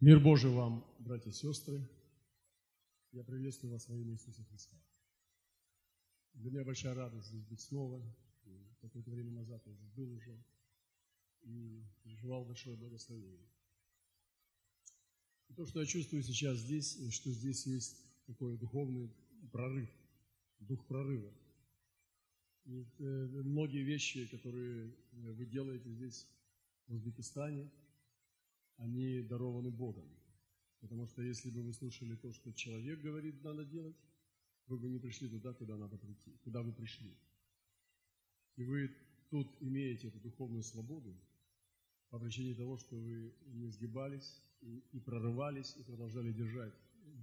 Мир Божий вам, братья и сестры. Я приветствую вас во имя Иисуса Христа. Для меня большая радость здесь быть снова. Какое-то время назад я здесь был уже и переживал большое благословение. И то, что я чувствую сейчас здесь, что здесь есть такой духовный прорыв, дух прорыва. И э, многие вещи, которые вы делаете здесь, в Узбекистане – они дарованы Богом. Потому что если бы вы слушали то, что человек говорит, надо делать, вы бы не пришли туда, куда надо прийти, куда вы пришли. И вы тут имеете эту духовную свободу по причине того, что вы не сгибались и, и прорывались, и продолжали держать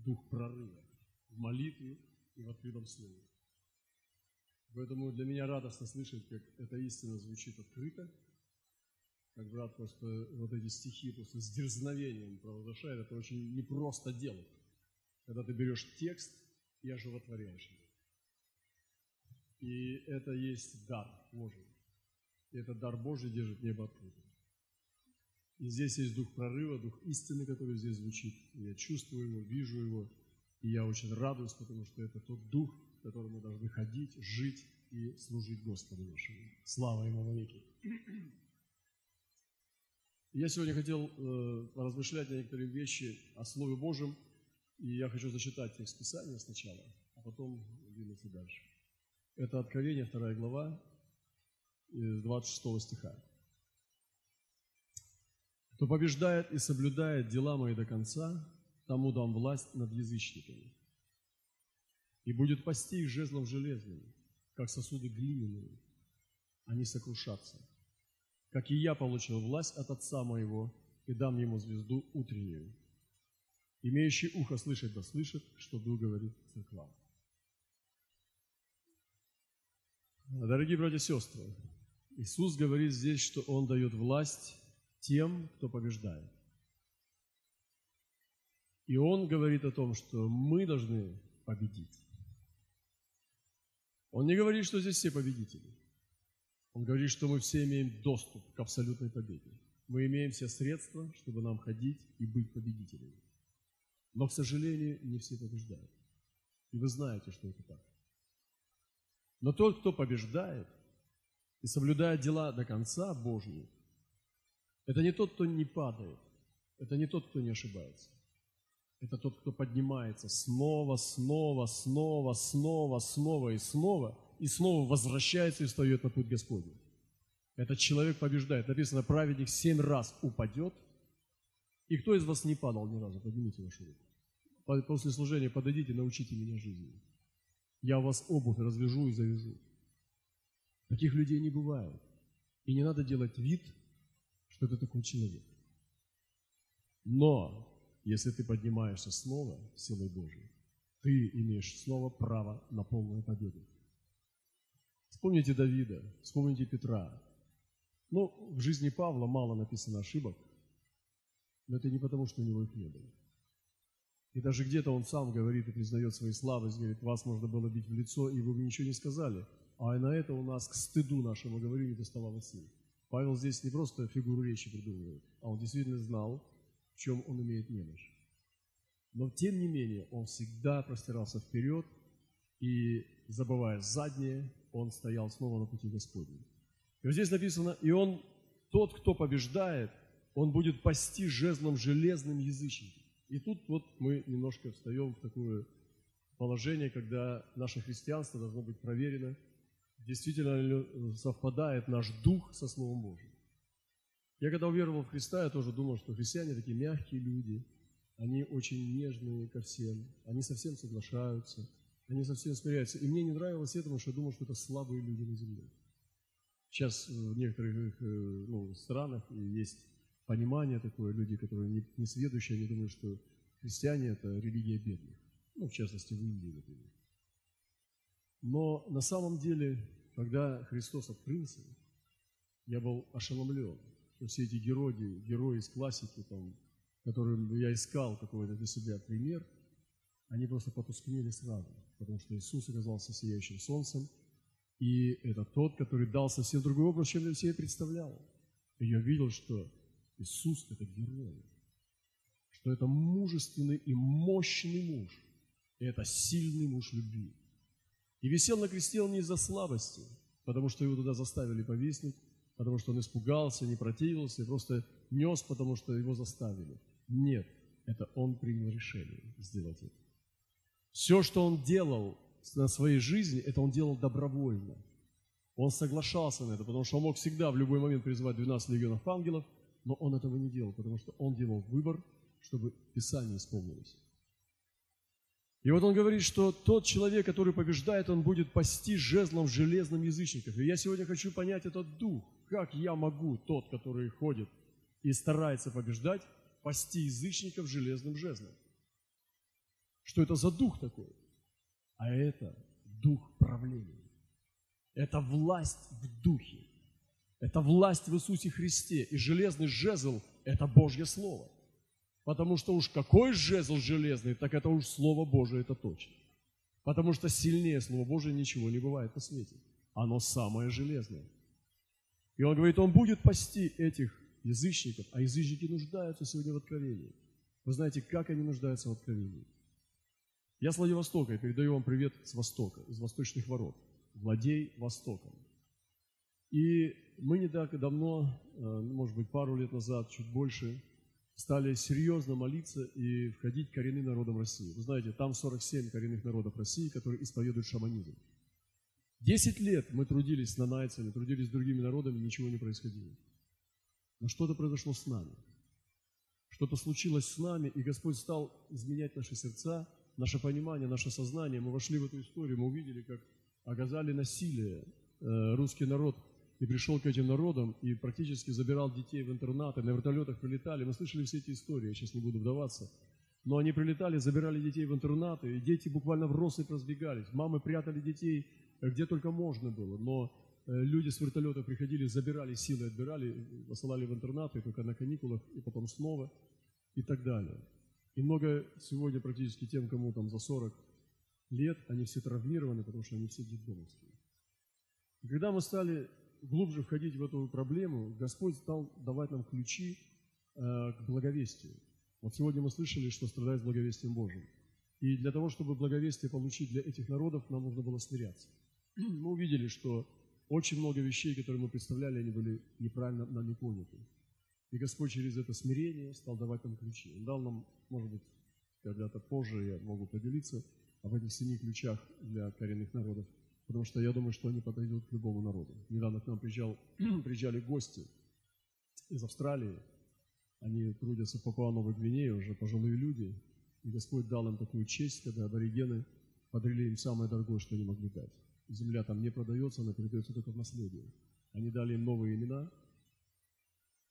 дух прорыва в молитве и в открытом слове. Поэтому для меня радостно слышать, как эта истина звучит открыто – как брат просто вот эти стихи просто с дерзновением провозглашает, это очень непросто делать, когда ты берешь текст и оживотворяешь его. И это есть дар Божий. И этот дар Божий держит небо открытым. И здесь есть дух прорыва, дух истины, который здесь звучит. Я чувствую его, вижу его. И я очень радуюсь, потому что это тот дух, в котором мы должны ходить, жить и служить Господу нашему. Слава Ему веки. Я сегодня хотел э, размышлять на некоторые вещи о Слове Божьем, и я хочу зачитать текст Писания сначала, а потом двинуться дальше. Это Откровение, 2 глава, 26 стиха. «Кто побеждает и соблюдает дела мои до конца, тому дам власть над язычниками, и будет пасти их жезлом железным, как сосуды глиняные, они сокрушатся» как и я получил власть от Отца моего, и дам ему звезду утреннюю. Имеющий ухо слышать да слышит, что Дух говорит церквам. Дорогие братья и сестры, Иисус говорит здесь, что Он дает власть тем, кто побеждает. И Он говорит о том, что мы должны победить. Он не говорит, что здесь все победители – он говорит, что мы все имеем доступ к абсолютной победе. Мы имеем все средства, чтобы нам ходить и быть победителями. Но, к сожалению, не все побеждают. И вы знаете, что это так. Но тот, кто побеждает и соблюдает дела до конца Божьи, это не тот, кто не падает, это не тот, кто не ошибается. Это тот, кто поднимается снова, снова, снова, снова, снова и снова – и снова возвращается и встает на путь Господень. Этот человек побеждает. Написано, праведник семь раз упадет. И кто из вас не падал ни разу? Поднимите вашу руку. После служения подойдите, научите меня жизни. Я вас обувь развяжу и завяжу. Таких людей не бывает. И не надо делать вид, что ты такой человек. Но, если ты поднимаешься снова силой Божией, ты имеешь снова право на полную победу. Вспомните Давида, вспомните Петра. Ну, в жизни Павла мало написано ошибок, но это не потому, что у него их не было. И даже где-то он сам говорит и признает свои слабости, говорит, вас можно было бить в лицо, и вы бы ничего не сказали. А на это у нас к стыду нашему, говорю, не доставало сил. Павел здесь не просто фигуру речи придумывает, а он действительно знал, в чем он имеет немощь. Но тем не менее, он всегда простирался вперед и, забывая заднее, он стоял снова на пути Господнем. И вот здесь написано, и он, тот, кто побеждает, он будет пасти жезлом железным язычником. И тут вот мы немножко встаем в такое положение, когда наше христианство должно быть проверено, действительно ли совпадает наш дух со Словом Божьим. Я когда уверовал в Христа, я тоже думал, что христиане такие мягкие люди, они очень нежные ко всем, они совсем соглашаются – они совсем смиряются. И мне не нравилось это, потому что я думал, что это слабые люди на земле. Сейчас в некоторых э, ну, странах есть понимание такое, люди, которые не, не сведущие, они думают, что христиане – это религия бедных. Ну, в частности, в Индии, например. Но на самом деле, когда Христос открылся, я был ошеломлен, что все эти герои, герои из классики, там, которым я искал какой-то для себя пример, они просто потускнели сразу потому что Иисус оказался сияющим солнцем, и это тот, который дал совсем другой образ, чем я себе представлял. И я видел, что Иисус – это герой, что это мужественный и мощный муж. И это сильный муж любви. И висел на кресте он не из-за слабости, потому что его туда заставили повиснуть, потому что он испугался, не противился, просто нес, потому что его заставили. Нет, это он принял решение сделать это. Все, что он делал на своей жизни, это он делал добровольно. Он соглашался на это, потому что он мог всегда в любой момент призвать 12 легионов ангелов, но он этого не делал, потому что он делал выбор, чтобы Писание исполнилось. И вот он говорит, что тот человек, который побеждает, он будет пасти жезлом железным язычников. И я сегодня хочу понять этот дух. Как я могу, тот, который ходит и старается побеждать, пасти язычников железным жезлом? Что это за дух такой? А это дух правления. Это власть в духе. Это власть в Иисусе Христе. И железный жезл – это Божье Слово. Потому что уж какой жезл железный, так это уж Слово Божие, это точно. Потому что сильнее Слова Божие ничего не бывает на свете. Оно самое железное. И он говорит, он будет пасти этих язычников, а язычники нуждаются сегодня в откровении. Вы знаете, как они нуждаются в откровении? Я с Владивостока и передаю вам привет с Востока, из восточных ворот. Владей Востоком. И мы не так давно, э, может быть, пару лет назад, чуть больше, стали серьезно молиться и входить к коренным народам России. Вы знаете, там 47 коренных народов России, которые исповедуют шаманизм. Десять лет мы трудились с нанайцами, трудились с другими народами, ничего не происходило. Но что-то произошло с нами. Что-то случилось с нами, и Господь стал изменять наши сердца, наше понимание, наше сознание. Мы вошли в эту историю, мы увидели, как оказали насилие э, русский народ и пришел к этим народам и практически забирал детей в интернаты, на вертолетах прилетали. Мы слышали все эти истории, я сейчас не буду вдаваться. Но они прилетали, забирали детей в интернаты, и дети буквально в россыпь разбегались. Мамы прятали детей э, где только можно было, но э, люди с вертолета приходили, забирали силы, отбирали, посылали в интернаты, только на каникулах, и потом снова, и так далее. И много сегодня практически тем, кому там за 40 лет, они все травмированы, потому что они все детдомовские. И когда мы стали глубже входить в эту проблему, Господь стал давать нам ключи э, к благовестию. Вот сегодня мы слышали, что страдает благовестием Божьим. И для того, чтобы благовестие получить для этих народов, нам нужно было смиряться. Мы увидели, что очень много вещей, которые мы представляли, они были неправильно нами поняты. И Господь через это смирение стал давать нам ключи. Он дал нам, может быть, когда-то позже я могу поделиться об этих семи ключах для коренных народов – потому что я думаю, что они подойдут к любому народу. Недавно к нам приезжал, приезжали гости из Австралии, они трудятся в Папуа-Новой Гвинее, уже пожилые люди, и Господь дал им такую честь, когда аборигены подарили им самое дорогое, что они могли дать. Земля там не продается, она передается только в наследие. Они дали им новые имена,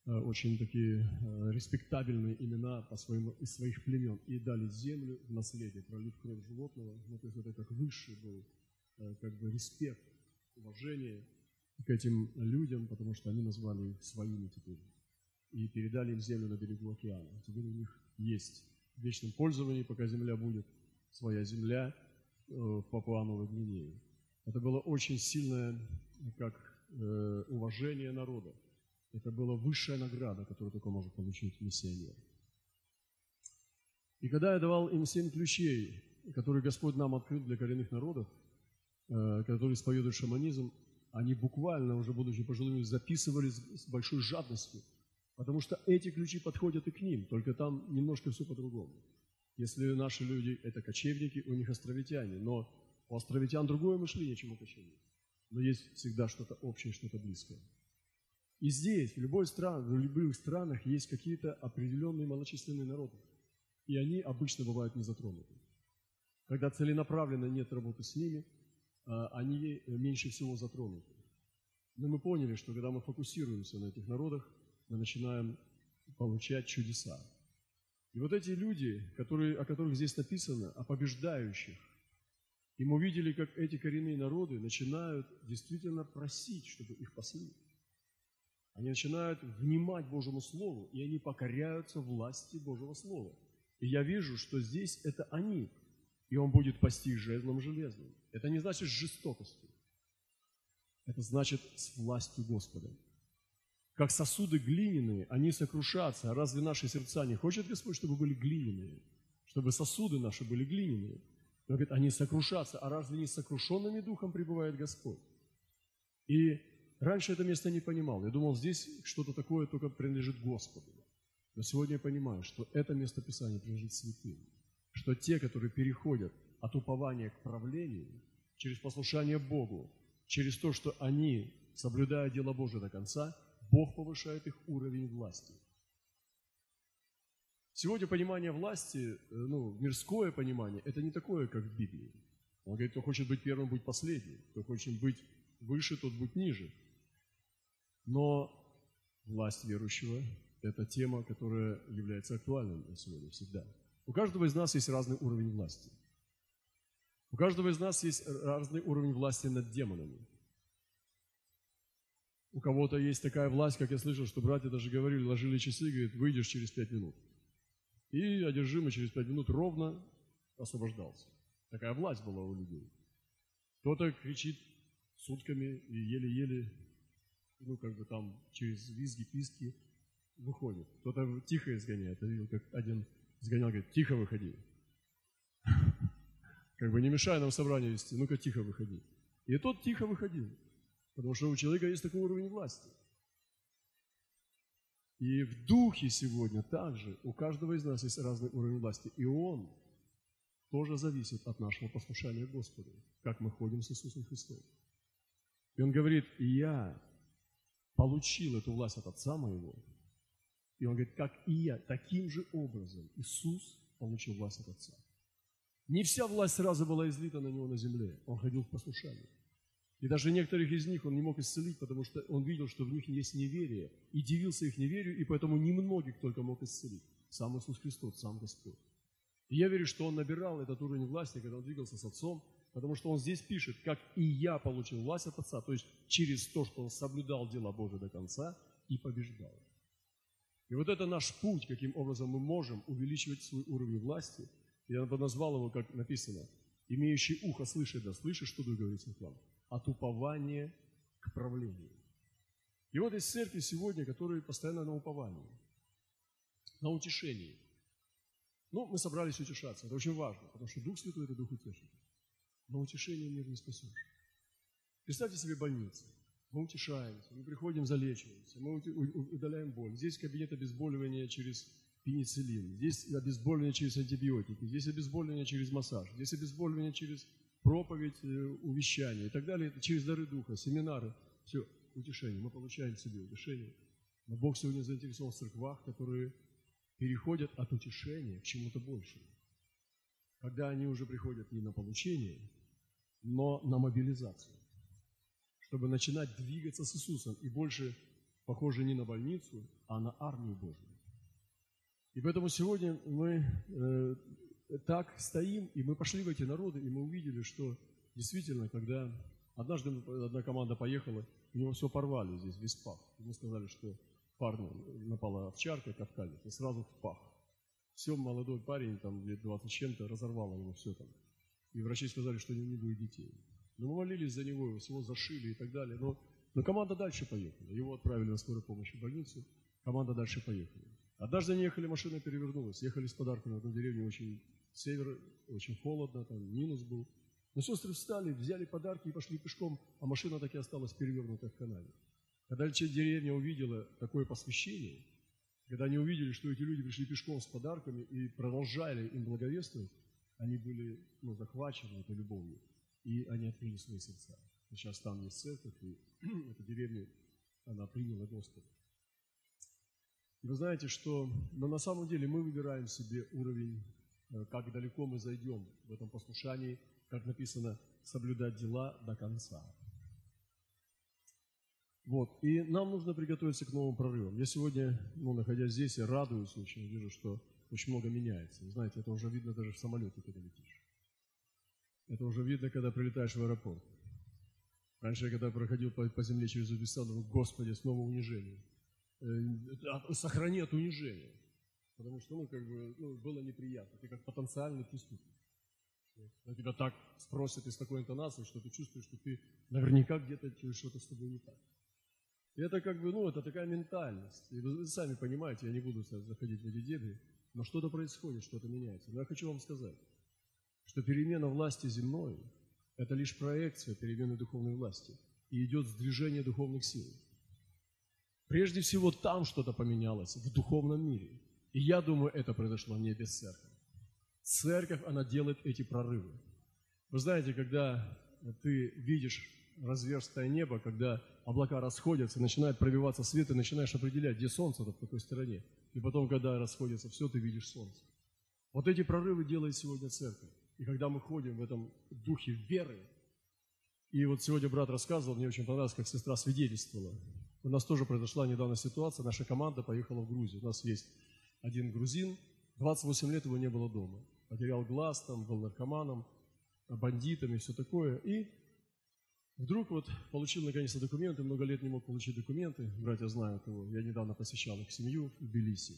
очень такие э, респектабельные имена по своему, из своих племен, и дали землю в наследие, пролив кровь животного. Ну, то есть это как высший был Э, как бы респект, уважение к этим людям, потому что они назвали их своими теперь. И передали им землю на берегу океана. Теперь у них есть в вечном пользовании, пока земля будет, своя земля э, в Папуановой Гвинее. Это было очень сильное как э, уважение народа. Это была высшая награда, которую только может получить миссионер. И когда я давал им семь ключей, которые Господь нам открыл для коренных народов, Э, которые исповедуют шаманизм, они буквально, уже будучи пожилыми, записывали с большой жадностью, потому что эти ключи подходят и к ним, только там немножко все по-другому. Если наши люди – это кочевники, у них островитяне, но у островитян другое мышление, чем у кочевников. Но есть всегда что-то общее, что-то близкое. И здесь, в, любой стран, в любых странах есть какие-то определенные малочисленные народы. И они обычно бывают не затронуты. Когда целенаправленно нет работы с ними – а, они меньше всего затронуты. Но мы поняли, что когда мы фокусируемся на этих народах, мы начинаем получать чудеса. И вот эти люди, которые, о которых здесь написано, о побеждающих, и мы увидели, как эти коренные народы начинают действительно просить, чтобы их пасли. Они начинают внимать Божьему Слову, и они покоряются власти Божьего Слова. И я вижу, что здесь это они, и он будет пасти жезлом железным. Это не значит жестокостью. Это значит с властью Господа. как сосуды глиняные, они сокрушатся. Разве наши сердца не хочет Господь, чтобы были глиняные? Чтобы сосуды наши были глиняные? Он говорит, они сокрушатся. А разве не сокрушенными духом пребывает Господь? И раньше это место не понимал. Я думал, здесь что-то такое только принадлежит Господу. Но сегодня я понимаю, что это место Писания принадлежит святым. Что те, которые переходят от упования к правлению, через послушание Богу, через то, что они, соблюдая дело Божие до конца, Бог повышает их уровень власти. Сегодня понимание власти, э, ну, мирское понимание, это не такое, как в Библии. Он говорит, кто хочет быть первым, будь последним. Кто хочет быть выше, тот будь ниже. Но власть верующего – это тема, которая является актуальной на сегодня всегда. У каждого из нас есть разный уровень власти. У каждого из нас есть разный уровень власти над демонами. У кого-то есть такая власть, как я слышал, что братья даже говорили, ложили часы, говорит, выйдешь через пять минут. И одержимый через пять минут ровно освобождался. Такая власть была у людей. Кто-то кричит сутками и еле-еле, ну, как бы там через визги, писки выходит. Кто-то тихо изгоняет. Я видел, как один изгонял, говорит, тихо выходи. Как бы не мешай нам собрание вести, ну-ка тихо выходи. И тот тихо выходил. Потому что у человека есть такой уровень власти. И в духе сегодня также у каждого из нас есть разный уровень власти. И он тоже зависит от нашего послушания Господу, как мы ходим с Иисусом Христом. И он говорит, я получил эту власть от Отца моего. И он говорит, как и я, таким же образом Иисус получил власть от Отца. Не вся власть сразу была излита на него на земле. Он ходил в послушании. И даже некоторых из них он не мог исцелить, потому что он видел, что в них есть неверие, и дивился их неверию, и поэтому немногих только мог исцелить. Сам Иисус Христос, сам Господь. И я верю, что он набирал этот уровень власти, когда он двигался с Отцом, потому что он здесь пишет, как и я получил власть от Отца, то есть через то, что он соблюдал дела Божие до конца и побеждал. И вот это наш путь, каким образом мы можем увеличивать свой уровень власти. Я бы назвал его, как написано, имеющий ухо слышит, да слышит, что Дух говорит вам от упования к правлению. И вот есть церкви сегодня, которые постоянно на уповании, на утешении. Ну, мы собрались утешаться, это очень важно, потому что Дух Святой – это Дух утешитель. Но утешение мир не спасешь. Представьте себе больницу. Мы утешаемся, мы приходим, залечиваемся, мы удаляем боль. Здесь кабинет обезболивания через пенициллин, здесь обезболивание через антибиотики, здесь обезболивание через массаж, здесь обезболивание через проповедь, э, увещание и так далее, через дары Духа, семинары, все, утешение. Мы получаем себе утешение. Но Бог сегодня заинтересован в церквах, которые переходят от утешения к чему-то большему. Когда они уже приходят не на получение, но на мобилизацию. Чтобы начинать двигаться с Иисусом и больше похоже не на больницу, а на армию Божию. И поэтому сегодня мы э, так стоим, и мы пошли в эти народы, и мы увидели, что действительно, когда однажды одна команда поехала, у него все порвали здесь, весь пах. Ему сказали, что парню напала овчарка, кавказец, и сразу в пах. Все, молодой парень, там лет 20 чем-то, разорвало ему все там. И врачи сказали, что у него не будет детей. Но мы молились за него, его зашили и так далее. Но, но команда дальше поехала. Его отправили на скорую помощь в больницу, команда дальше поехала. Однажды они ехали, машина перевернулась, ехали с подарками в одну деревню очень север, очень холодно, там минус был. Но сестры встали, взяли подарки и пошли пешком, а машина так и осталась перевернута в канаве. Когда деревня увидела такое посвящение, когда они увидели, что эти люди пришли пешком с подарками и продолжали им благовествовать, они были ну, захвачены этой любовью, и они открыли свои сердца. Сейчас там есть церковь, и эта деревня, она приняла Господа. И вы знаете, что но на самом деле мы выбираем себе уровень Э, как далеко мы зайдем в этом послушании, как написано, соблюдать дела до конца. Вот, и нам нужно приготовиться к новым прорывам. Я сегодня, ну, находясь здесь, я радуюсь очень, вижу, что очень много меняется. Знаете, это уже видно даже в самолете, когда летишь. Это уже видно, когда прилетаешь в аэропорт. Раньше, когда проходил по, по земле через Узбекистан, думал, Господи, снова унижение. Э, сохрани от унижения. Потому что, ну, как бы, ну, было неприятно. Ты как потенциальный преступник. На тебя так спросят из такой интонации, что ты чувствуешь, что ты наверняка где-то что-то с тобой не так. Это как бы, ну, это такая ментальность. И вы, вы сами понимаете, я не буду заходить в эти дебри, но что-то происходит, что-то меняется. Но я хочу вам сказать, что перемена власти земной – это лишь проекция перемены духовной власти. И идет сдвижение духовных сил. Прежде всего, там что-то поменялось, в духовном мире. И я думаю, это произошло не без церкви. Церковь, она делает эти прорывы. Вы знаете, когда ты видишь разверстое небо, когда облака расходятся, начинает пробиваться свет, и начинаешь определять, где солнце-то, в какой стороне. И потом, когда расходится все, ты видишь солнце. Вот эти прорывы делает сегодня церковь. И когда мы ходим в этом духе веры, и вот сегодня брат рассказывал, мне очень понравилось, как сестра свидетельствовала. У нас тоже произошла недавно ситуация, наша команда поехала в Грузию. У нас есть один грузин, 28 лет его не было дома. Потерял глаз, там, был наркоманом, бандитами, все такое. И вдруг вот получил наконец-то документы, много лет не мог получить документы, братья знают его, я недавно посещал их семью в Тбилиси.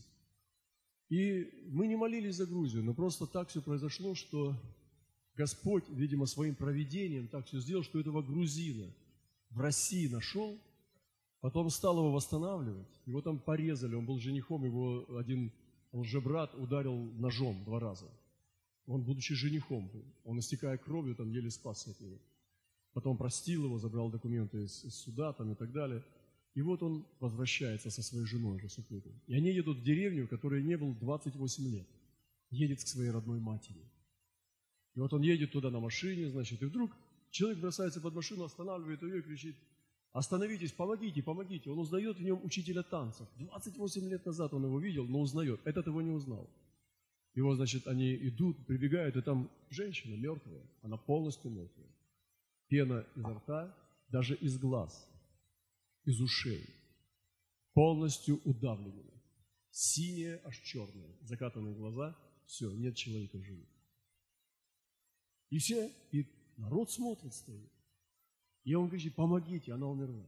И мы не молились за Грузию, но просто так все произошло, что Господь, видимо, своим проведением так все сделал, что этого грузина в России нашел, потом стал его восстанавливать, его там порезали, он был женихом, его один лжебрат ударил ножом два раза. Он, будучи женихом, он, истекая кровью, там еле спасся от него. Потом простил его, забрал документы из, из суда там, и так далее. И вот он возвращается со своей женой уже супругой. И они едут в деревню, в которой не был 28 лет. Едет к своей родной матери. И вот он едет туда на машине, значит, и вдруг человек бросается под машину, останавливает ее и кричит, остановитесь, помогите, помогите. Он узнает в нем учителя танцев. 28 лет назад он его видел, но узнает. Этот его не узнал. Вот, значит, они идут, прибегают, и там женщина мертвая, она полностью мертвая. Пена изо рта, даже из глаз, из ушей, полностью удавлена. Синяя, аж черная, закатанные глаза, все, нет человека живых. И все, и народ смотрит, стоит. И он говорит, помогите, она умерла.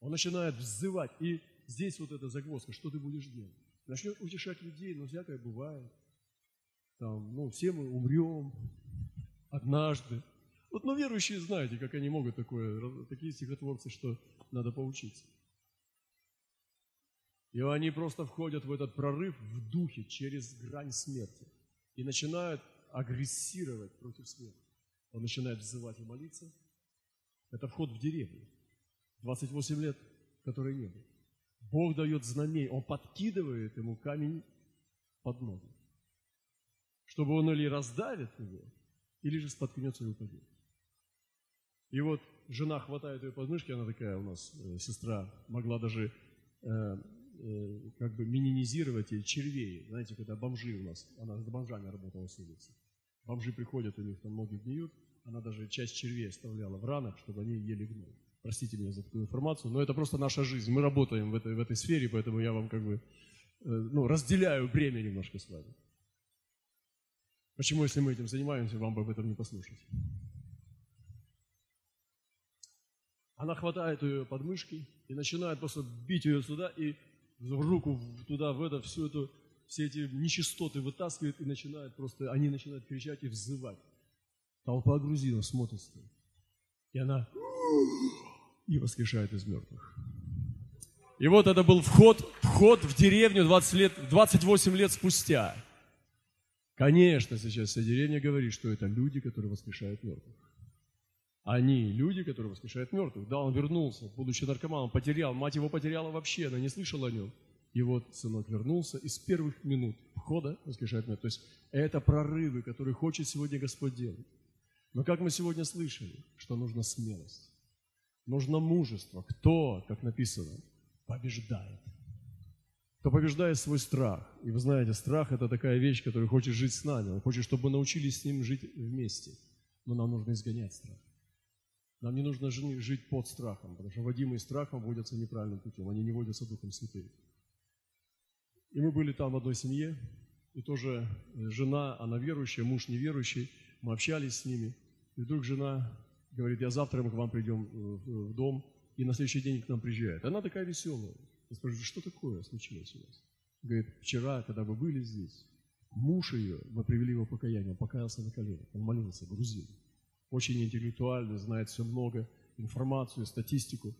Он начинает взывать, и здесь вот эта загвоздка, что ты будешь делать? Начнет утешать людей, но всякое бывает. Там, ну, все мы умрем однажды. Вот, ну, верующие знаете, как они могут такое, такие стихотворцы, что надо поучиться. И они просто входят в этот прорыв в духе через грань смерти и начинают агрессировать против смерти. Он начинает взывать и молиться. Это вход в деревню. 28 лет, которой не было. Бог дает знамение, Он подкидывает ему камень под ноги, чтобы он или раздавит его, или же споткнется и упадет. И вот жена хватает ее подмышки, она такая у нас, э, сестра, могла даже э, э, как бы минимизировать и червей. Знаете, когда бомжи у нас, она с бомжами работала с улицы. Бомжи приходят, у них там ноги гниют, она даже часть червей оставляла в ранах, чтобы они ели гной. Простите меня за такую информацию, но это просто наша жизнь. Мы работаем в этой, в этой сфере, поэтому я вам как бы э, ну, разделяю бремя немножко с вами. Почему, если мы этим занимаемся, вам бы об этом не послушать? Она хватает ее подмышки и начинает просто бить ее сюда и руку туда, в это, всю эту, все эти нечистоты вытаскивает и начинает просто, они начинают кричать и взывать. Толпа грузинов смотрит. И она и воскрешает из мертвых. И вот это был вход, вход в деревню 20 лет, 28 лет спустя. Конечно, сейчас вся деревня говорит, что это люди, которые воскрешают мертвых. Они люди, которые воскрешают мертвых. Да, он вернулся, будучи наркоманом, потерял, мать его потеряла вообще, она не слышала о нем. И вот сынок вернулся, и с первых минут входа воскрешает мертвых. То есть это прорывы, которые хочет сегодня Господь делать. Но как мы сегодня слышали, что нужна смелость. Нужно мужество. Кто, как написано, побеждает? Кто побеждает свой страх. И вы знаете, страх – это такая вещь, которая хочет жить с нами. Он хочет, чтобы мы научились с ним жить вместе. Но нам нужно изгонять страх. Нам не нужно жить под страхом, потому что водимые страхом водятся неправильным путем, они не водятся Духом Святым. И мы были там в одной семье, и тоже жена, она верующая, муж неверующий, мы общались с ними, и вдруг жена говорит, я завтра мы к вам придем э, в дом, и на следующий день к нам приезжает. Она такая веселая. Я спрашиваю, что такое случилось у вас? Говорит, вчера, когда вы были здесь, муж ее, мы привели его покаяние, он покаялся на коленях, он молился, грузин. Очень интеллектуальный, знает все много, информацию, статистику.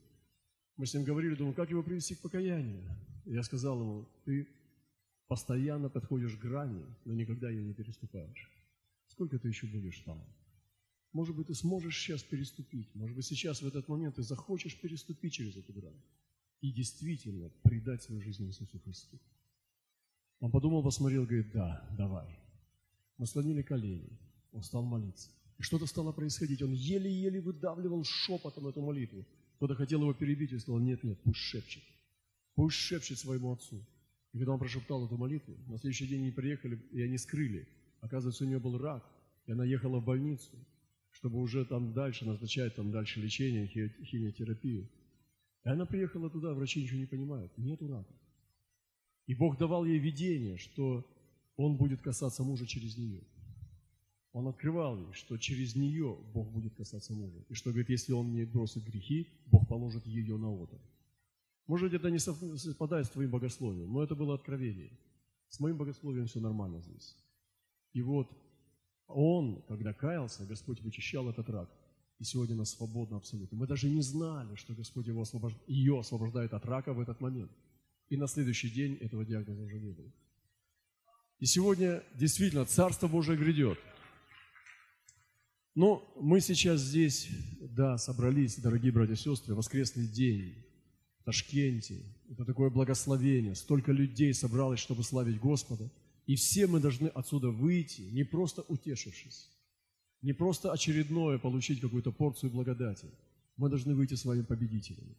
Мы с ним говорили, думаю, как его привести к покаянию. Я сказал ему, ты постоянно подходишь к грани, но никогда ее не переступаешь. Сколько ты еще будешь там? Может быть, ты сможешь сейчас переступить. Может быть, сейчас в этот момент ты захочешь переступить через эту грань и действительно предать свою жизнь Иисусу Христу. Он подумал, посмотрел, говорит, да, давай. Мы слонили колени, он стал молиться. Что-то стало происходить. Он еле-еле выдавливал шепотом эту молитву. Кто-то хотел его перебить и сказал, нет, нет, пусть шепчет. Пусть шепчет своему отцу. И когда он прошептал эту молитву, на следующий день они приехали, и они скрыли. Оказывается, у нее был рак, и она ехала в больницу, чтобы уже там дальше назначать там дальше лечение, химиотерапию. И она приехала туда, врачи ничего не понимают, нету рака. И Бог давал ей видение, что Он будет касаться мужа через нее. Он открывал ей, что через нее Бог будет касаться мужа. И что, говорит, если он не бросит грехи, Бог положит ее на отдых. Может быть, это не совпадает с твоим богословием, но это было откровение. С моим богословием все нормально здесь. И вот он, когда каялся, Господь вычищал этот рак. И сегодня она свободна абсолютно. Мы даже не знали, что Господь его освобож... ее освобождает от рака в этот момент. И на следующий день этого диагноза уже не было. И сегодня действительно Царство Божие грядет. Но мы сейчас здесь, да, собрались, дорогие братья и сестры, воскресный день в Ташкенте. Это такое благословение. Столько людей собралось, чтобы славить Господа. И все мы должны отсюда выйти, не просто утешившись, не просто очередное получить какую-то порцию благодати. Мы должны выйти с вами победителями.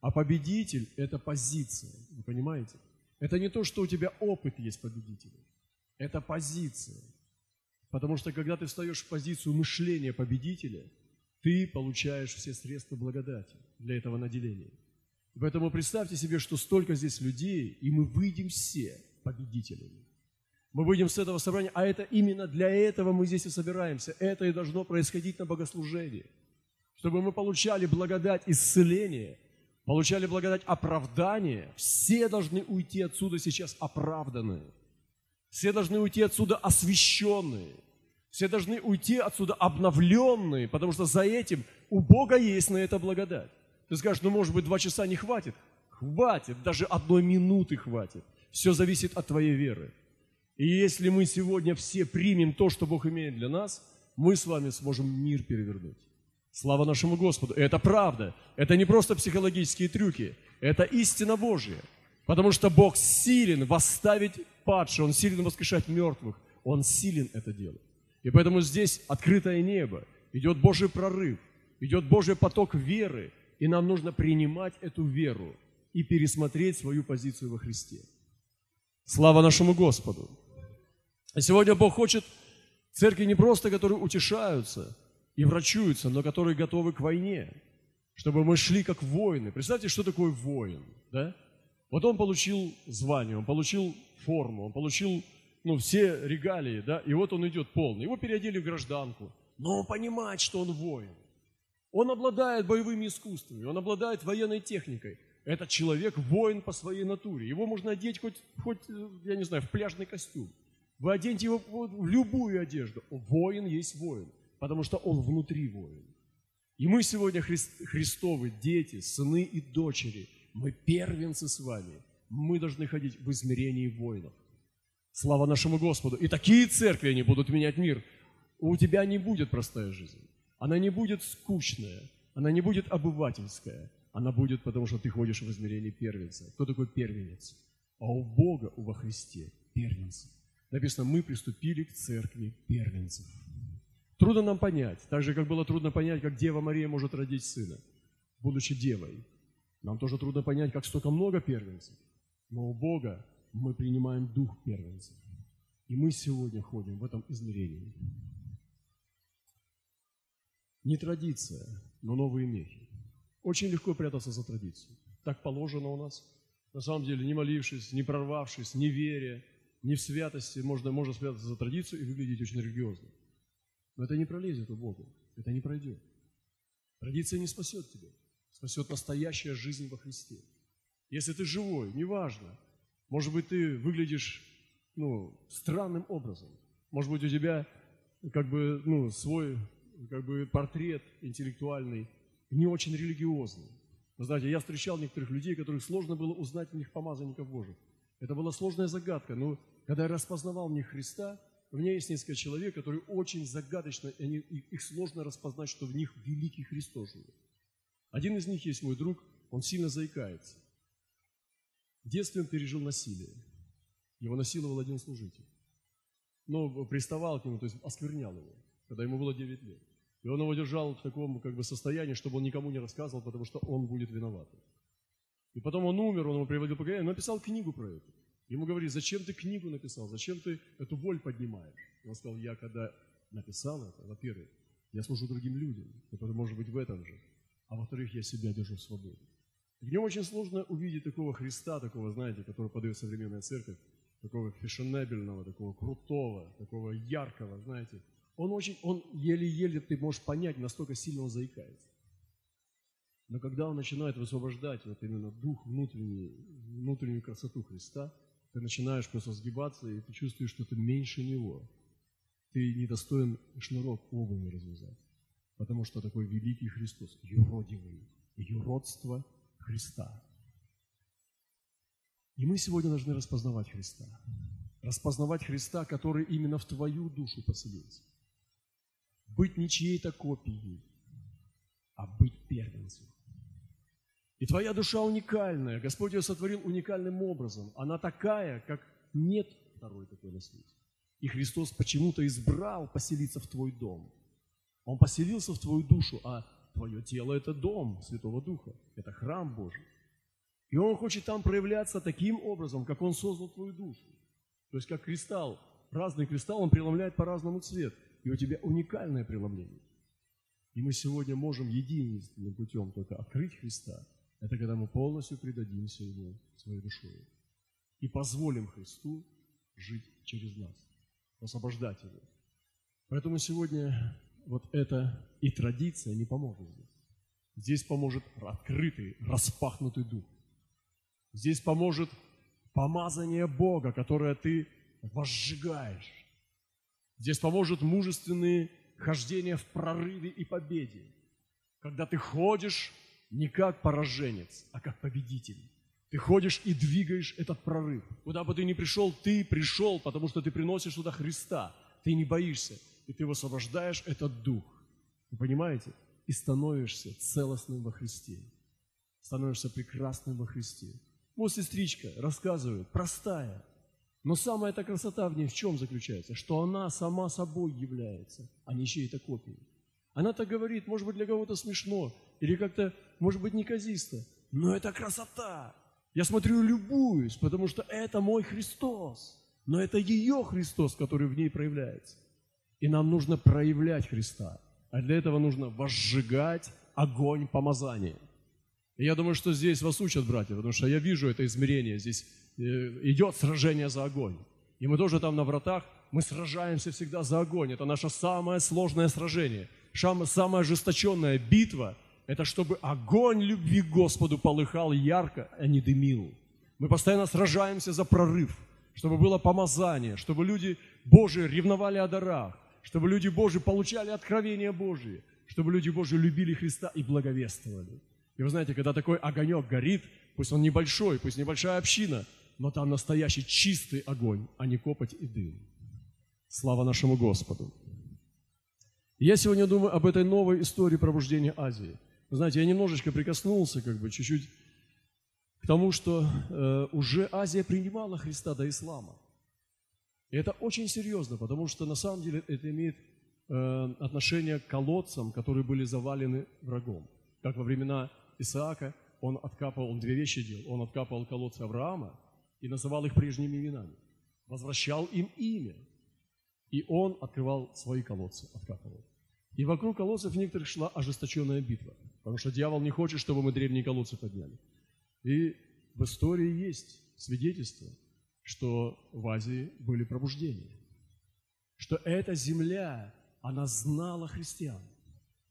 А победитель – это позиция, вы понимаете? Это не то, что у тебя опыт есть победителя. Это позиция. Потому что когда ты встаешь в позицию мышления победителя, ты получаешь все средства благодати для этого наделения. Поэтому представьте себе, что столько здесь людей, и мы выйдем все победителями. Мы выйдем с этого собрания, а это именно для этого мы здесь и собираемся. Это и должно происходить на богослужении. Чтобы мы получали благодать исцеления, получали благодать оправдания. Все должны уйти отсюда сейчас оправданные. Все должны уйти отсюда освященные. Все должны уйти отсюда обновленные, потому что за этим у Бога есть на это благодать. Ты скажешь, ну может быть два часа не хватит? Хватит, даже одной минуты хватит. Все зависит от твоей веры. И если мы сегодня все примем то, что Бог имеет для нас, мы с вами сможем мир перевернуть. Слава нашему Господу. Это правда. Это не просто психологические трюки. Это истина Божья. Потому что Бог силен восставить падших, Он силен воскрешать мертвых. Он силен это делать. И поэтому здесь открытое небо, идет Божий прорыв, идет Божий поток веры, и нам нужно принимать эту веру и пересмотреть свою позицию во Христе. Слава нашему Господу! А сегодня Бог хочет церкви не просто, которые утешаются и врачуются, но которые готовы к войне, чтобы мы шли как воины. Представьте, что такое воин, да? Вот он получил звание, он получил форму, он получил ну, все регалии, да, и вот он идет полный. Его переодели в гражданку, но он понимает, что он воин. Он обладает боевыми искусствами, он обладает военной техникой. Этот человек воин по своей натуре. Его можно одеть хоть, хоть, я не знаю, в пляжный костюм. Вы оденьте его в любую одежду. Воин есть воин, потому что он внутри воин. И мы сегодня Христ, Христовы дети, сыны и дочери. Мы первенцы с вами. Мы должны ходить в измерении воинов. Слава нашему Господу. И такие церкви, они будут менять мир. У тебя не будет простая жизнь. Она не будет скучная. Она не будет обывательская. Она будет, потому что ты ходишь в измерении первенца. Кто такой первенец? А у Бога, у во Христе первенцы. Написано, мы приступили к церкви первенцев. Трудно нам понять, так же, как было трудно понять, как Дева Мария может родить сына, будучи девой. Нам тоже трудно понять, как столько много первенцев. Но у Бога мы принимаем дух первенцев. И мы сегодня ходим в этом измерении. Не традиция, но новые мехи. Очень легко прятаться за традицию. Так положено у нас. На самом деле, не молившись, не прорвавшись, не веря, не в святости, можно, можно спрятаться за традицию и выглядеть очень религиозно. Но это не пролезет у Бога. Это не пройдет. Традиция не спасет тебя. Спасет настоящая жизнь во Христе. Если ты живой, неважно, может быть, ты выглядишь ну, странным образом. Может быть, у тебя как бы, ну, свой как бы портрет интеллектуальный, не очень религиозный. Вы знаете, я встречал некоторых людей, которых сложно было узнать в них помазанников Божьих. Это была сложная загадка, но когда я распознавал в них Христа, у меня есть несколько человек, которые очень загадочно, и они, их сложно распознать, что в них великий Христос живет. Один из них есть мой друг, он сильно заикается. В детстве он пережил насилие. Его насиловал один служитель. Но приставал к нему, то есть осквернял его, когда ему было 9 лет. И он его держал в таком как бы, состоянии, чтобы он никому не рассказывал, потому что он будет виноватым. И потом он умер, он его приводил покаяние, он написал книгу про это. Ему говорит, зачем ты книгу написал, зачем ты эту боль поднимаешь? Он сказал, я когда написал это, во-первых, я служу другим людям, которые, может быть, в этом же, а во-вторых, я себя держу в свободе. В нем очень сложно увидеть такого Христа, такого, знаете, который подает современная церковь, такого фешенебельного, такого крутого, такого яркого, знаете, он очень, он еле-еле ты можешь понять, настолько сильно он заикается. Но когда он начинает высвобождать вот именно дух внутренний, внутреннюю красоту Христа, ты начинаешь просто сгибаться, и ты чувствуешь, что ты меньше него. Ты недостоин шнурок обуви развязать. Потому что такой великий Христос, юродивый, юродство Христа. И мы сегодня должны распознавать Христа. Распознавать Христа, который именно в твою душу поселился быть не чьей-то копией, а быть первенцем. И твоя душа уникальная. Господь ее сотворил уникальным образом. Она такая, как нет второй такой на свете. И Христос почему-то избрал поселиться в твой дом. Он поселился в твою душу, а твое тело – это дом Святого Духа, это храм Божий. И Он хочет там проявляться таким образом, как Он создал твою душу. То есть как кристалл, разный кристалл, он преломляет по-разному цвет и у тебя уникальное преломление. И мы сегодня можем единственным путем только открыть Христа. Это когда мы полностью предадимся Ему своей душой. И позволим Христу жить через нас, освобождать Его. Поэтому сегодня вот эта и традиция не поможет здесь. Здесь поможет открытый, распахнутый дух. Здесь поможет помазание Бога, которое ты возжигаешь Здесь поможет мужественные хождения в прорыве и победе, когда ты ходишь не как пораженец, а как победитель. Ты ходишь и двигаешь этот прорыв. Куда бы ты ни пришел, ты пришел, потому что ты приносишь туда Христа. Ты не боишься, и ты высвобождаешь этот дух. Вы понимаете? И становишься целостным во Христе. Становишься прекрасным во Христе. Вот сестричка рассказывает, простая, но самая эта красота в ней в чем заключается? Что она сама собой является, а не чьей-то копией. Она так говорит, может быть, для кого-то смешно, или как-то, может быть, неказисто, но это красота. Я смотрю и любуюсь, потому что это мой Христос. Но это ее Христос, который в ней проявляется. И нам нужно проявлять Христа. А для этого нужно возжигать огонь помазания. И я думаю, что здесь вас учат, братья, потому что я вижу это измерение. Здесь э, идет сражение за огонь. И мы тоже там на вратах, мы сражаемся всегда за огонь. Это наше самое сложное сражение. Самая ожесточенная битва – это чтобы огонь любви к Господу полыхал ярко, а не дымил. Мы постоянно сражаемся за прорыв, чтобы было помазание, чтобы люди Божии ревновали о дарах, чтобы люди Божии получали откровения Божие, чтобы люди Божии любили Христа и благовествовали. И вы знаете, когда такой огонек горит, пусть он небольшой, пусть небольшая община, но там настоящий чистый огонь, а не копоть и дым. Слава нашему Господу. Я сегодня думаю об этой новой истории пробуждения Азии. Вы знаете, я немножечко прикоснулся, как бы чуть-чуть к тому, что э, уже Азия принимала Христа до ислама. И это очень серьезно, потому что на самом деле это имеет э, отношение к колодцам, которые были завалены врагом. Как во времена Исаака, он откапывал, он две вещи делал. Он откапывал колодцы Авраама и называл их прежними именами. Возвращал им имя. И он открывал свои колодцы, откапывал. И вокруг колодцев некоторых шла ожесточенная битва. Потому что дьявол не хочет, чтобы мы древние колодцы подняли. И в истории есть свидетельство, что в Азии были пробуждения. Что эта земля, она знала христиан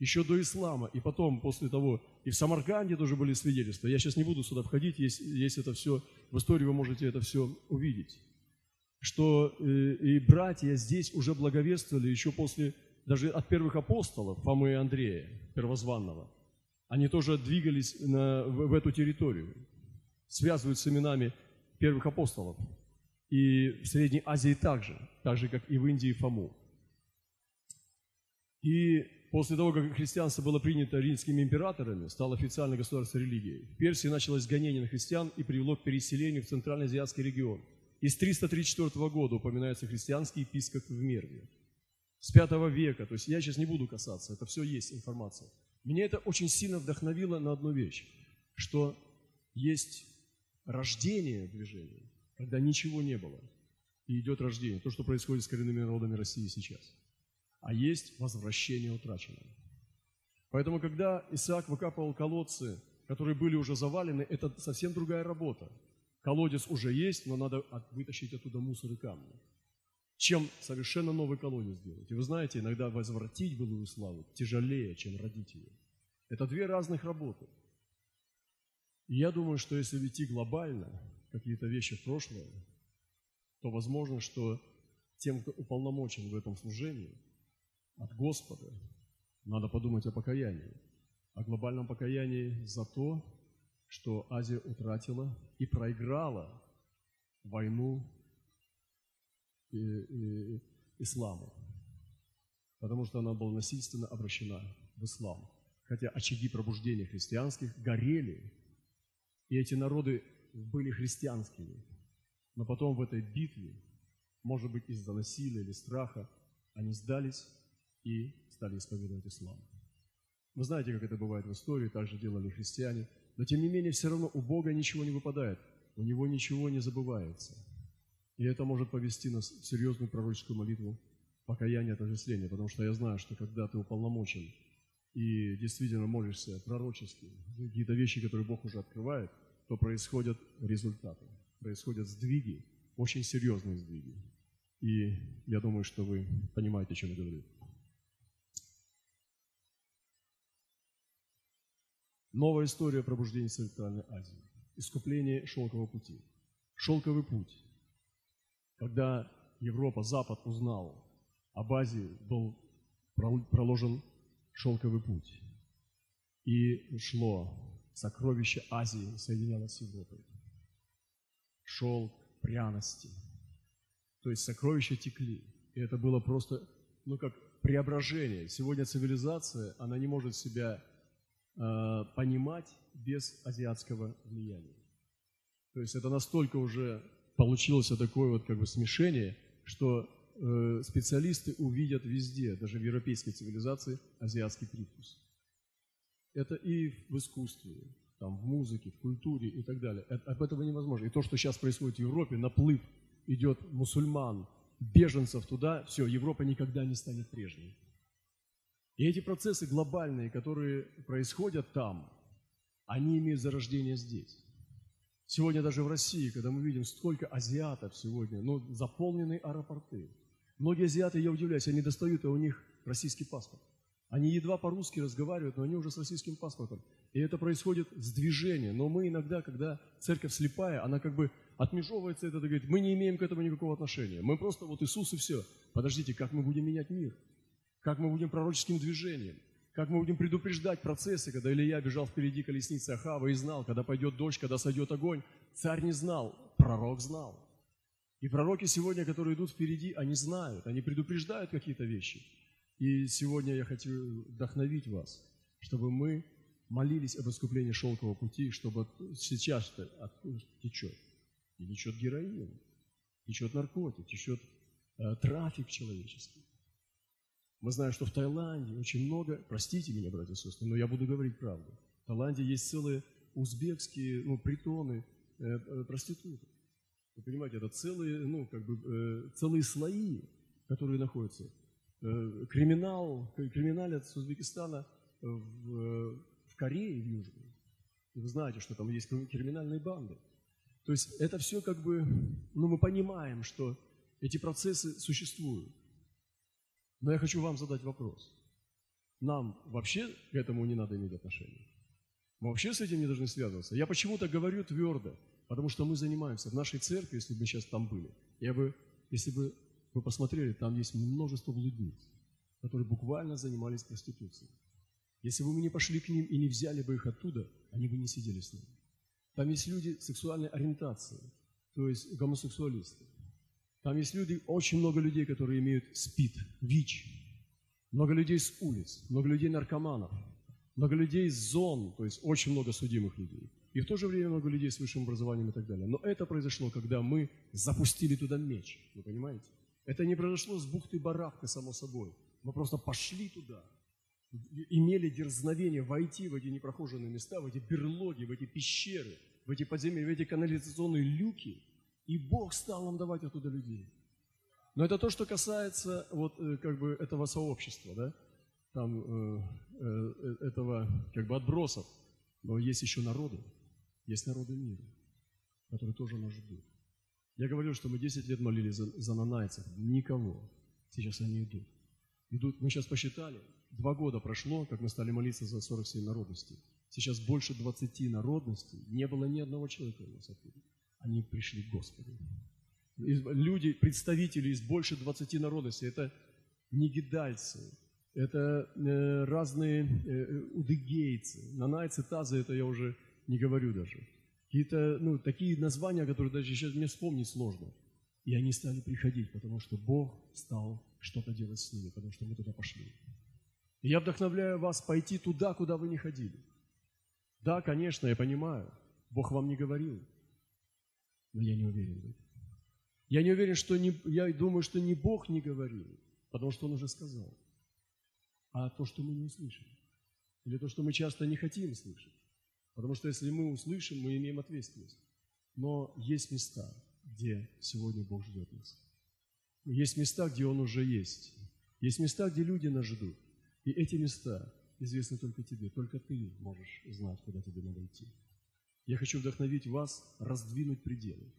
еще до ислама, и потом, после того, и в Самарканде тоже были свидетельства. Я сейчас не буду сюда входить, есть, есть это все, в истории вы можете это все увидеть. Что э, и братья здесь уже благовествовали еще после, даже от первых апостолов, Фомы и Андрея, первозванного. они тоже двигались на, в, в эту территорию, связывают с именами первых апостолов. И в Средней Азии также, так же, как и в Индии Фому. И после того, как христианство было принято римскими императорами, стало официальной государственной религией, в Персии началось гонение на христиан и привело к переселению в Центральноазиатский регион. И с 334 года упоминается христианский епископ в Мерве. С 5 века, то есть я сейчас не буду касаться, это все есть информация. Меня это очень сильно вдохновило на одну вещь, что есть рождение движения, когда ничего не было, и идет рождение, то, что происходит с коренными народами России сейчас. А есть возвращение утраченного. Поэтому, когда Исаак выкапывал колодцы, которые были уже завалены, это совсем другая работа. Колодец уже есть, но надо вытащить оттуда мусор и камни. Чем совершенно новый колодец сделать. И вы знаете, иногда возвратить былую славу тяжелее, чем родить ее. Это две разных работы. И я думаю, что если идти глобально, какие-то вещи в прошлое, то возможно, что тем, кто уполномочен в этом служении, от Господа, надо подумать о покаянии, о глобальном покаянии за то, что Азия утратила и проиграла войну и, и, исламу, потому что она была насильственно обращена в ислам. Хотя очаги пробуждения христианских горели, и эти народы были христианскими. Но потом в этой битве, может быть, из-за насилия или страха, они сдались и стали исповедовать ислам. Вы знаете, как это бывает в истории, так же делали христиане. Но тем не менее, все равно у Бога ничего не выпадает, у Него ничего не забывается. И это может повести нас в серьезную пророческую молитву покаяния, отождествления, потому что я знаю, что когда ты уполномочен и действительно молишься пророчески, какие-то вещи, которые Бог уже открывает, то происходят результаты, происходят сдвиги, очень серьезные сдвиги. И я думаю, что вы понимаете, о чем я говорю. Новая история пробуждения Центральной Азии. Искупление шелкового пути. Шелковый путь. Когда Европа, Запад узнал об Азии, был проложен шелковый путь. И шло сокровище Азии, соединялось с Европой. Шелк, пряности. То есть сокровища текли. И это было просто, ну как преображение. Сегодня цивилизация, она не может себя Э, понимать без азиатского влияния. То есть это настолько уже получилось такое вот как бы смешение, что э, специалисты увидят везде, даже в европейской цивилизации, азиатский привкус. Это и в искусстве, там, в музыке, в культуре и так далее. Это, об этого невозможно. И то, что сейчас происходит в Европе, наплыв идет мусульман, беженцев туда, все, Европа никогда не станет прежней. И эти процессы глобальные, которые происходят там, они имеют зарождение здесь. Сегодня даже в России, когда мы видим сколько азиатов сегодня, ну, заполненные аэропорты. Многие азиаты, я удивляюсь, они достают, а у них российский паспорт. Они едва по-русски разговаривают, но они уже с российским паспортом. И это происходит с движения. Но мы иногда, когда церковь слепая, она как бы отмежевывается это и говорит, мы не имеем к этому никакого отношения. Мы просто вот Иисус и все. Подождите, как мы будем менять мир? как мы будем пророческим движением, как мы будем предупреждать процессы, когда Илья бежал впереди колесницы Ахава и знал, когда пойдет дождь, когда сойдет огонь. Царь не знал, пророк знал. И пророки сегодня, которые идут впереди, они знают, они предупреждают какие-то вещи. И сегодня я хочу вдохновить вас, чтобы мы молились об искуплении шелкового пути, чтобы откуда течет? И течет героин, течет наркотик, течет э, трафик человеческий. Мы знаем, что в Таиланде очень много, простите меня, братья и сестры, но я буду говорить правду. В Таиланде есть целые узбекские ну, притоны э, э, проституток. Вы понимаете, это целые, ну, как бы, э, целые слои, которые находятся. Э, криминал, криминалец Узбекистана в, в Корее, в Южной. И вы знаете, что там есть криминальные банды. То есть это все как бы, ну, мы понимаем, что эти процессы существуют. Но я хочу вам задать вопрос. Нам вообще к этому не надо иметь отношения? Мы вообще с этим не должны связываться? Я почему-то говорю твердо, потому что мы занимаемся в нашей церкви, если бы мы сейчас там были. Я бы, если бы вы посмотрели, там есть множество блудниц, которые буквально занимались проституцией. Если бы мы не пошли к ним и не взяли бы их оттуда, они бы не сидели с нами. Там есть люди сексуальной ориентации, то есть гомосексуалисты. Там есть люди, очень много людей, которые имеют СПИД, ВИЧ. Много людей с улиц, много людей наркоманов, много людей с зон, то есть очень много судимых людей. И в то же время много людей с высшим образованием и так далее. Но это произошло, когда мы запустили туда меч. Вы понимаете? Это не произошло с бухты-барахты, само собой. Мы просто пошли туда, имели дерзновение войти в эти непрохоженные места, в эти берлоги, в эти пещеры, в эти подземелья, в эти канализационные люки, и Бог стал нам давать оттуда людей. Но это то, что касается вот э, как бы этого сообщества, да, там э, э, этого как бы отбросов. Но есть еще народы, есть народы мира, которые тоже нас ждут. Я говорю, что мы 10 лет молились за, за нанайцев, никого. Сейчас они идут. Идут, мы сейчас посчитали, два года прошло, как мы стали молиться за 47 народностей. Сейчас больше 20 народностей, не было ни одного человека у нас оттуда. Они пришли к Господу. Люди, представители из больше 20 народностей, это негидальцы, это э, разные э, удыгейцы, нанайцы, тазы, это я уже не говорю даже. Какие-то, ну, такие названия, которые даже сейчас мне вспомнить сложно. И они стали приходить, потому что Бог стал что-то делать с ними, потому что мы туда пошли. И я вдохновляю вас пойти туда, куда вы не ходили. Да, конечно, я понимаю, Бог вам не говорил, но я не уверен в этом. Я не уверен, что не, я думаю, что не Бог не говорил, потому что Он уже сказал, а то, что мы не услышим, или то, что мы часто не хотим слышать. Потому что если мы услышим, мы имеем ответственность. Но есть места, где сегодня Бог ждет нас. Есть места, где Он уже есть. Есть места, где люди нас ждут. И эти места известны только тебе. Только ты можешь знать, куда тебе надо идти. Я хочу вдохновить вас раздвинуть пределы.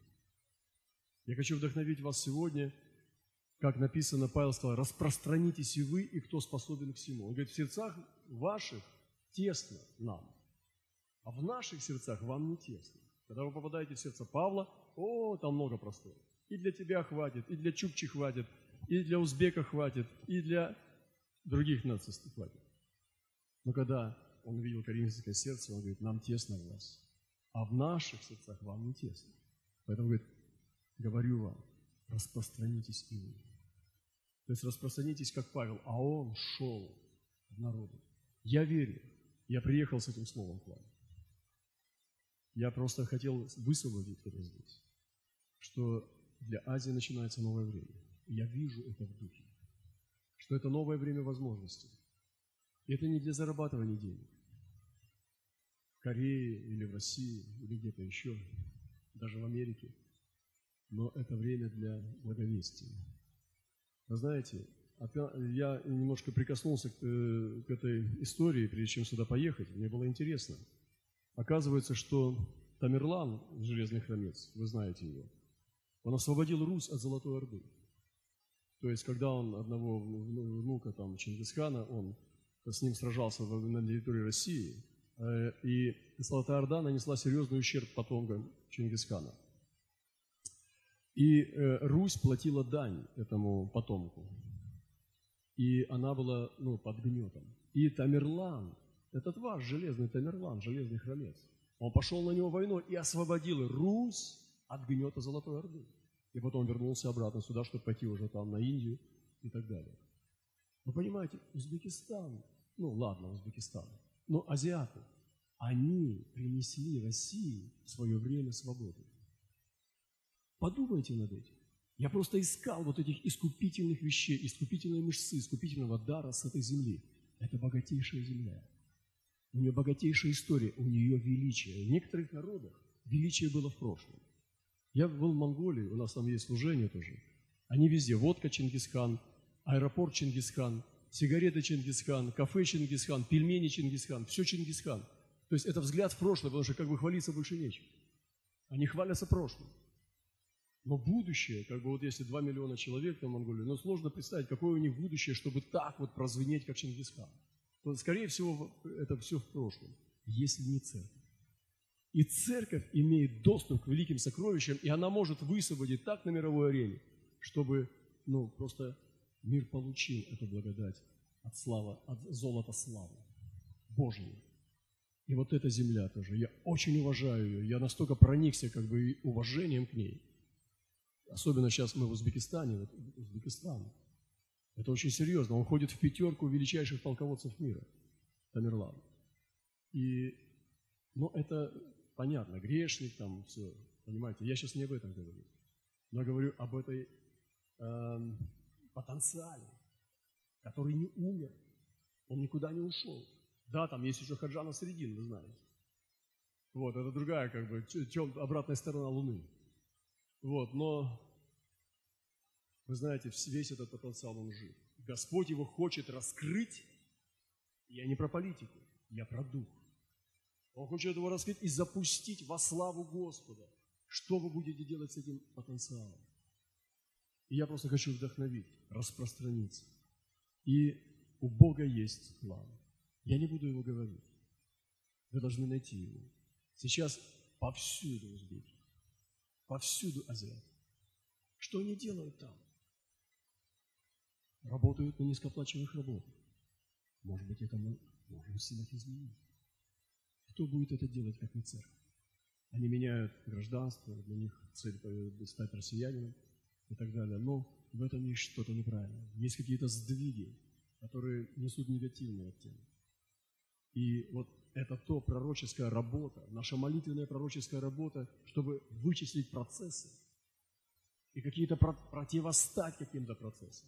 Я хочу вдохновить вас сегодня, как написано, Павел сказал, распространитесь и вы, и кто способен к всему. Он говорит, в сердцах ваших тесно нам, а в наших сердцах вам не тесно. Когда вы попадаете в сердце Павла, о, там много простора. И для тебя хватит, и для чукчи хватит, и для узбека хватит, и для других нацистов хватит. Но когда он видел коринфянское сердце, он говорит, нам тесно в вас, а в наших сердцах вам не тесно. Поэтому говорит, говорю вам, распространитесь и вы. То есть распространитесь, как Павел, а он шел в народу. Я верю, я приехал с этим словом к вам. Я просто хотел высвободить это здесь, что для Азии начинается новое время. я вижу это в духе, что это новое время возможностей. И это не для зарабатывания денег. В Корее или в России, или где-то еще, даже в Америке. Но это время для благовестия. Вы знаете, я немножко прикоснулся э, к этой истории, прежде чем сюда поехать. Мне было интересно – Оказывается, что Тамерлан, железный хромец, вы знаете его, он освободил Русь от Золотой Орды. То есть, когда он одного внука там, Чингисхана, он с ним сражался на территории России, э, и Золотая Орда нанесла серьезный ущерб потомкам Чингисхана. И э, Русь платила дань этому потомку. И она была ну, под гнетом. И Тамерлан, этот ваш железный Тамерлан, железный хромец, он пошел на него войной и освободил Русь от гнета Золотой Орды. И потом вернулся обратно сюда, чтобы пойти уже там на Индию и так далее. Вы понимаете, Узбекистан, ну ладно, Узбекистан, но азиаты, они принесли России в свое время свободу. Подумайте над этим. Я просто искал вот этих искупительных вещей, искупительной мышцы, искупительного дара с этой земли. Это богатейшая земля. У нее богатейшая история, у нее величие. В некоторых народах величие было в прошлом. Я был в Монголии, у нас там есть служение тоже. Они везде, водка Чингисхан, аэропорт Чингисхан, сигареты Чингисхан, кафе Чингисхан, пельмени Чингисхан, все Чингисхан. То есть это взгляд в прошлое, потому что как бы хвалиться больше нечем. Они хвалятся прошлым. Но будущее, как бы вот если 2 миллиона человек на Монголии, ну сложно представить, какое у них будущее, чтобы так вот прозвенеть, как Чингисхан то, скорее всего, это все в прошлом, если не церковь. И церковь имеет доступ к великим сокровищам, и она может высвободить так на мировой арене, чтобы ну, просто мир получил эту благодать от, славы, от золота славы. Божьей. И вот эта земля тоже, я очень уважаю ее, я настолько проникся как бы уважением к ней. Особенно сейчас мы в Узбекистане, вот Узбекистан. Это очень серьезно. Он входит в пятерку величайших полководцев мира, Тамерлан. И, ну, это понятно, грешник там, все, понимаете. Я сейчас не об этом говорю. Но я говорю об этой э, потенциале, который не умер, он никуда не ушел. Да, там есть еще Хаджана Средин, вы знаете. Вот, это другая, как бы, чем обратная сторона Луны. Вот, но вы знаете, весь этот потенциал он жив. Господь его хочет раскрыть. Я не про политику, я про дух. Он хочет его раскрыть и запустить во славу Господа. Что вы будете делать с этим потенциалом? И я просто хочу вдохновить, распространиться. И у Бога есть план. Я не буду его говорить. Вы должны найти его. Сейчас повсюду узбеки, повсюду азиаты. Что они делают там? Работают на низкооплачиваемых работах. Может быть, это мы можем в силах изменить. Кто будет это делать, как не церковь? Они меняют гражданство, для них цель стать россиянином и так далее. Но в этом есть что-то неправильно. Есть какие-то сдвиги, которые несут негативный оттенок. И вот это то пророческая работа, наша молитвенная пророческая работа, чтобы вычислить процессы и какие-то противостать каким-то процессам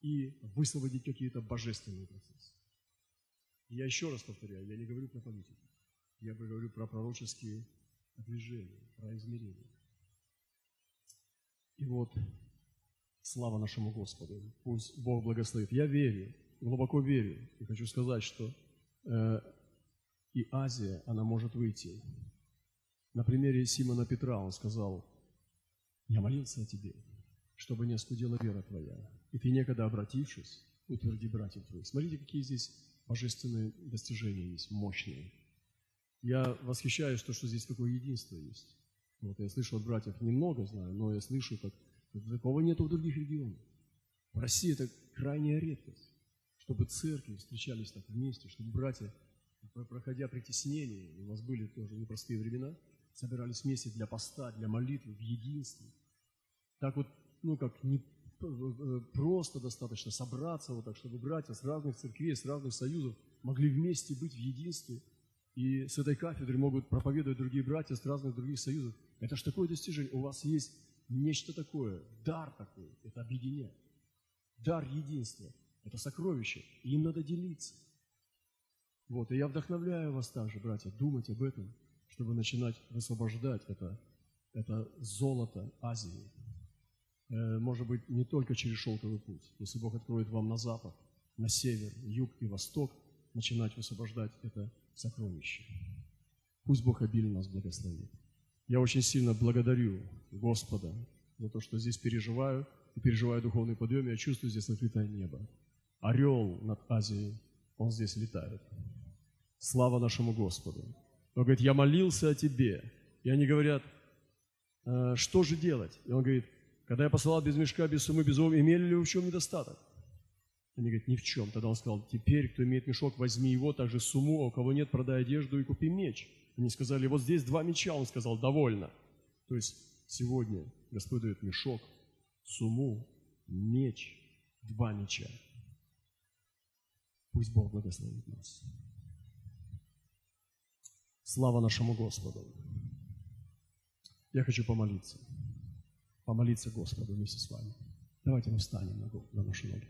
и высвободить какие-то божественные процессы. я еще раз повторяю, я не говорю про политику, я говорю про пророческие движения, про измерения. И вот, слава нашему Господу, пусть Бог благословит. Я верю, глубоко верю, и хочу сказать, что э, и Азия, она может выйти. На примере Симона Петра он сказал, я молился о тебе, чтобы не остудела вера твоя, и ты некогда обратившись, утверди братьев твоих. Смотрите, какие здесь божественные достижения есть, мощные. Я восхищаюсь то, что здесь такое единство есть. Вот, я слышу от братьев немного знаю, но я слышу, как такого нету в других регионах. В России это крайняя редкость, чтобы церкви встречались так вместе, чтобы братья, проходя притеснение, у нас были тоже непростые времена, собирались вместе для поста, для молитвы, в единстве. Так вот, ну как не просто достаточно собраться вот так, чтобы братья с разных церквей, с разных союзов могли вместе быть в единстве. И с этой кафедры могут проповедовать другие братья с разных других союзов. Это же такое достижение. У вас есть нечто такое, дар такой. Это объединять. Дар единства. Это сокровище. И им надо делиться. Вот. И я вдохновляю вас также, братья, думать об этом, чтобы начинать высвобождать это, это золото Азии. Э, может быть, не только через шелковый путь. Если Бог откроет вам на запад, на север, юг и восток, начинать высвобождать это сокровище. Пусть Бог обильно нас благословит. Я очень сильно благодарю Господа за то, что здесь переживаю, и переживаю духовный подъем, я чувствую здесь открытое небо. Орел над Азией, он здесь летает. Слава нашему Господу. Он говорит, я молился о тебе. И они говорят, «Э, что же делать? И он говорит, когда я посылал без мешка, без суммы, без ова, имели ли вы в чем недостаток? Они говорят, ни в чем. Тогда он сказал, теперь, кто имеет мешок, возьми его, также сумму, а у кого нет, продай одежду и купи меч. Они сказали, вот здесь два меча. Он сказал, довольно. То есть сегодня Господь дает мешок, сумму, меч, два меча. Пусть Бог благословит нас. Слава нашему Господу. Я хочу помолиться помолиться Господу вместе с вами. Давайте мы встанем на, на наши ноги.